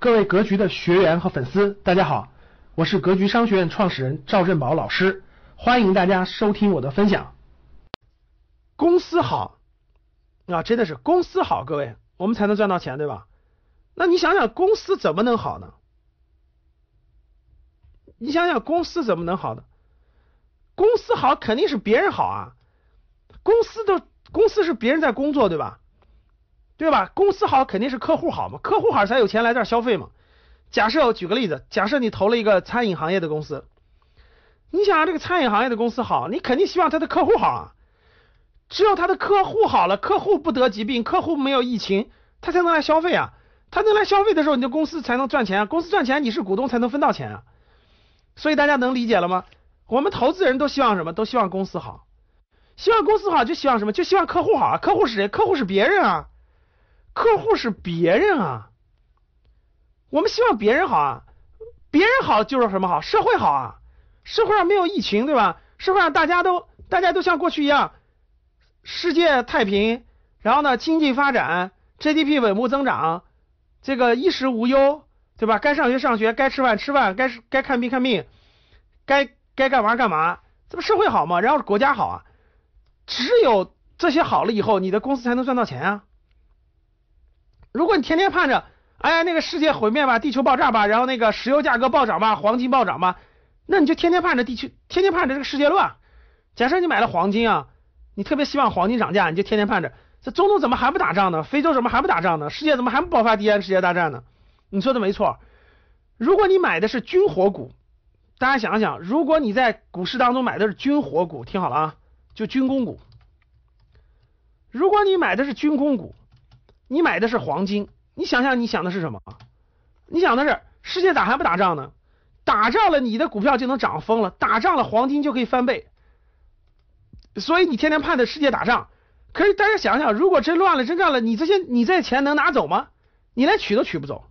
各位格局的学员和粉丝，大家好，我是格局商学院创始人赵振宝老师，欢迎大家收听我的分享。公司好啊，真的是公司好，各位，我们才能赚到钱，对吧？那你想想，公司怎么能好呢？你想想，公司怎么能好呢？公司好肯定是别人好啊，公司的公司是别人在工作，对吧？对吧？公司好肯定是客户好嘛，客户好才有钱来这儿消费嘛。假设我举个例子，假设你投了一个餐饮行业的公司，你想这个餐饮行业的公司好，你肯定希望他的客户好啊。只有他的客户好了，客户不得疾病，客户没有疫情，他才能来消费啊。他能来消费的时候，你的公司才能赚钱啊。公司赚钱，你是股东才能分到钱啊。所以大家能理解了吗？我们投资人都希望什么？都希望公司好，希望公司好就希望什么？就希望客户好啊。客户是谁？客户是别人啊。客户是别人啊，我们希望别人好啊，别人好就是什么好？社会好啊，社会上没有疫情，对吧？社会上大家都大家都像过去一样，世界太平，然后呢，经济发展，GDP 稳步增长，这个衣食无忧，对吧？该上学上学，该吃饭吃饭，该该看病看病，该该干嘛干嘛，这不社会好吗？然后国家好啊，只有这些好了以后，你的公司才能赚到钱啊。如果你天天盼着，哎呀，那个世界毁灭吧，地球爆炸吧，然后那个石油价格暴涨吧，黄金暴涨吧，那你就天天盼着地球，天天盼着这个世界乱。假设你买了黄金啊，你特别希望黄金涨价，你就天天盼着，这中东怎么还不打仗呢？非洲怎么还不打仗呢？世界怎么还不爆发第三世界大战呢？你说的没错。如果你买的是军火股，大家想想，如果你在股市当中买的是军火股，听好了啊，就军工股。如果你买的是军工股。你买的是黄金，你想想，你想的是什么？你想的是世界咋还不打仗呢？打仗了，你的股票就能涨疯了；打仗了，黄金就可以翻倍。所以你天天盼着世界打仗，可是大家想想，如果真乱了、真战了，你这些你这些钱能拿走吗？你连取都取不走。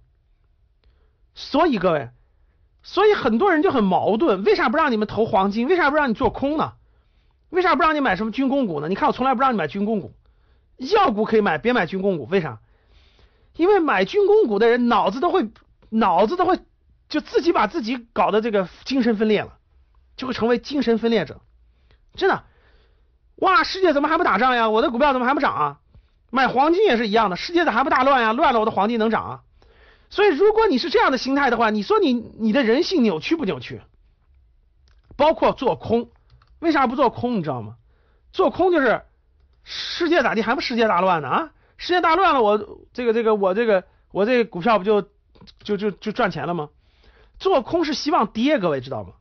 所以各位，所以很多人就很矛盾，为啥不让你们投黄金？为啥不让你做空呢？为啥不让你买什么军工股呢？你看我从来不让你买军工股。药股可以买，别买军工股。为啥？因为买军工股的人脑子都会，脑子都会，就自己把自己搞得这个精神分裂了，就会成为精神分裂者。真的，哇，世界怎么还不打仗呀？我的股票怎么还不涨啊？买黄金也是一样的，世界咋还不大乱呀？乱了，我的黄金能涨啊？所以，如果你是这样的心态的话，你说你你的人性扭曲不扭曲？包括做空，为啥不做空？你知道吗？做空就是。世界咋地？还不世界大乱呢啊！世界大乱了，我这个这个我这个我这股票不就就就就赚钱了吗？做空是希望跌，各位知道吗？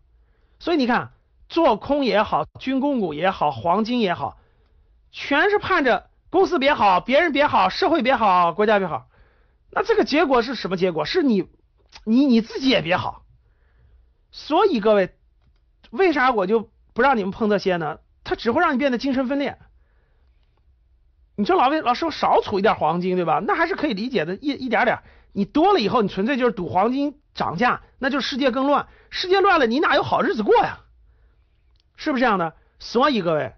所以你看，做空也好，军工股也好，黄金也好，全是盼着公司别好，别人别好，社会别好，国家别好。那这个结果是什么结果？是你你你自己也别好。所以各位，为啥我就不让你们碰这些呢？它只会让你变得精神分裂。你说老魏老师，我少储一点黄金，对吧？那还是可以理解的，一一点点。你多了以后，你纯粹就是赌黄金涨价，那就世界更乱。世界乱了，你哪有好日子过呀？是不是这样的？所以各位，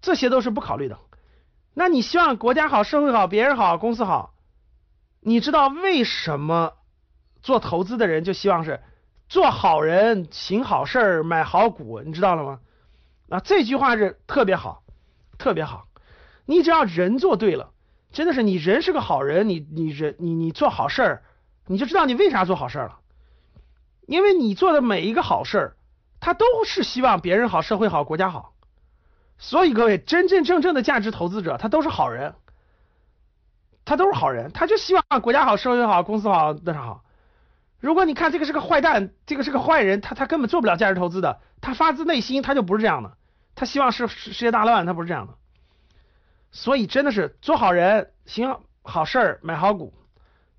这些都是不考虑的。那你希望国家好，社会好，别人好，公司好？你知道为什么做投资的人就希望是做好人、行好事、买好股？你知道了吗？啊，这句话是特别好，特别好。你只要人做对了，真的是你人是个好人，你你人你你做好事儿，你就知道你为啥做好事儿了。因为你做的每一个好事儿，他都是希望别人好、社会好、国家好。所以各位真真正正的价值投资者，他都是好人，他都是好人，他就希望国家好、社会好、公司好、那啥好。如果你看这个是个坏蛋，这个是个坏人，他他根本做不了价值投资的，他发自内心他就不是这样的，他希望世世界大乱，他不是这样的。所以真的是做好人、行好事儿、买好股，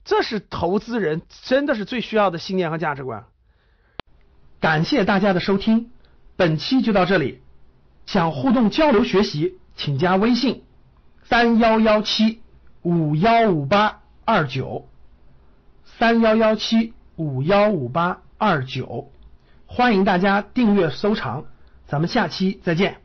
这是投资人真的是最需要的信念和价值观。感谢大家的收听，本期就到这里。想互动交流学习，请加微信三幺幺七五幺五八二九三幺幺七五幺五八二九，欢迎大家订阅收藏，咱们下期再见。